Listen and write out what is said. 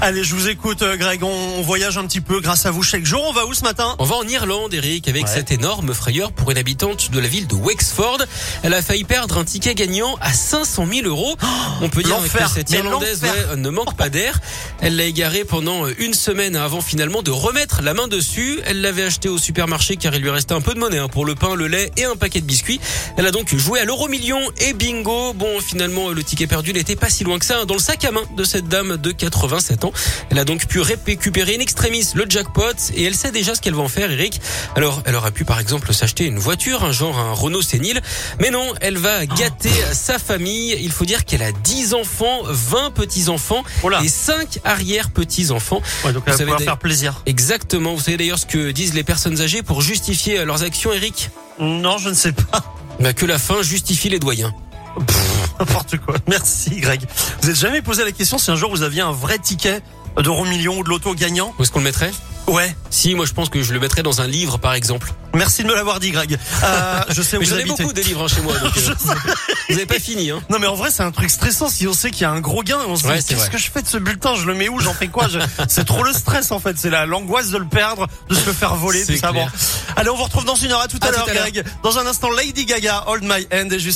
Allez, je vous écoute, euh, Greg. On voyage un petit peu grâce à vous chaque jour. On va où ce matin? On va en Irlande, Eric, avec Ouais. cette énorme frayeur pour une habitante de la ville de Wexford. Elle a failli perdre un ticket gagnant à 500 000 euros. On peut dire que cette Irlandaise ouais, ne manque pas d'air. Elle l'a égaré pendant une semaine avant finalement de remettre la main dessus. Elle l'avait acheté au supermarché car il lui restait un peu de monnaie hein, pour le pain, le lait et un paquet de biscuits. Elle a donc joué à l'euro million et bingo. Bon, finalement, le ticket perdu n'était pas si loin que ça hein, dans le sac à main de cette dame de 87 ans. Elle a donc pu récupérer in extremis le jackpot et elle sait déjà ce qu'elle va en faire, Eric. Alors, elle aurait pu par exemple s'acheter une voiture, un genre un Renault sénile, mais non, elle va gâter sa famille. Il faut dire qu'elle a 10 enfants, 20 petits-enfants Oh et 5 arrière-petits-enfants. Ouais, donc elle Vous va pouvoir faire plaisir. Exactement. Vous savez d'ailleurs ce que disent les personnes âgées pour justifier leurs actions, Eric? Non, je ne sais pas. bah, Que la fin justifie les doyens. N'importe quoi. Merci, Greg. Vous êtes jamais posé la question si un jour vous aviez un vrai ticket d'euro million ou de loto gagnant Où est-ce qu'on le mettrait? Ouais. Si, moi je pense que je le mettrais dans un livre par exemple. Merci de me l'avoir dit, Greg. Euh, je sais où vous j'en ai beaucoup des livres hein, chez moi, donc euh, vous n'avez pas fini. Hein. Non mais en vrai c'est un truc stressant si on sait qu'il y a un gros gain on se Ouais, dit qu'est-ce que je fais de ce bulletin? Je le mets où? J'en fais quoi? Je- c'est trop le stress en fait c'est la l'angoisse de le perdre de se le faire voler tout ça bon allez on vous retrouve dans une heure à tout à, l'heure à l'heure. Greg dans un instant Lady Gaga Hold My Hand et juste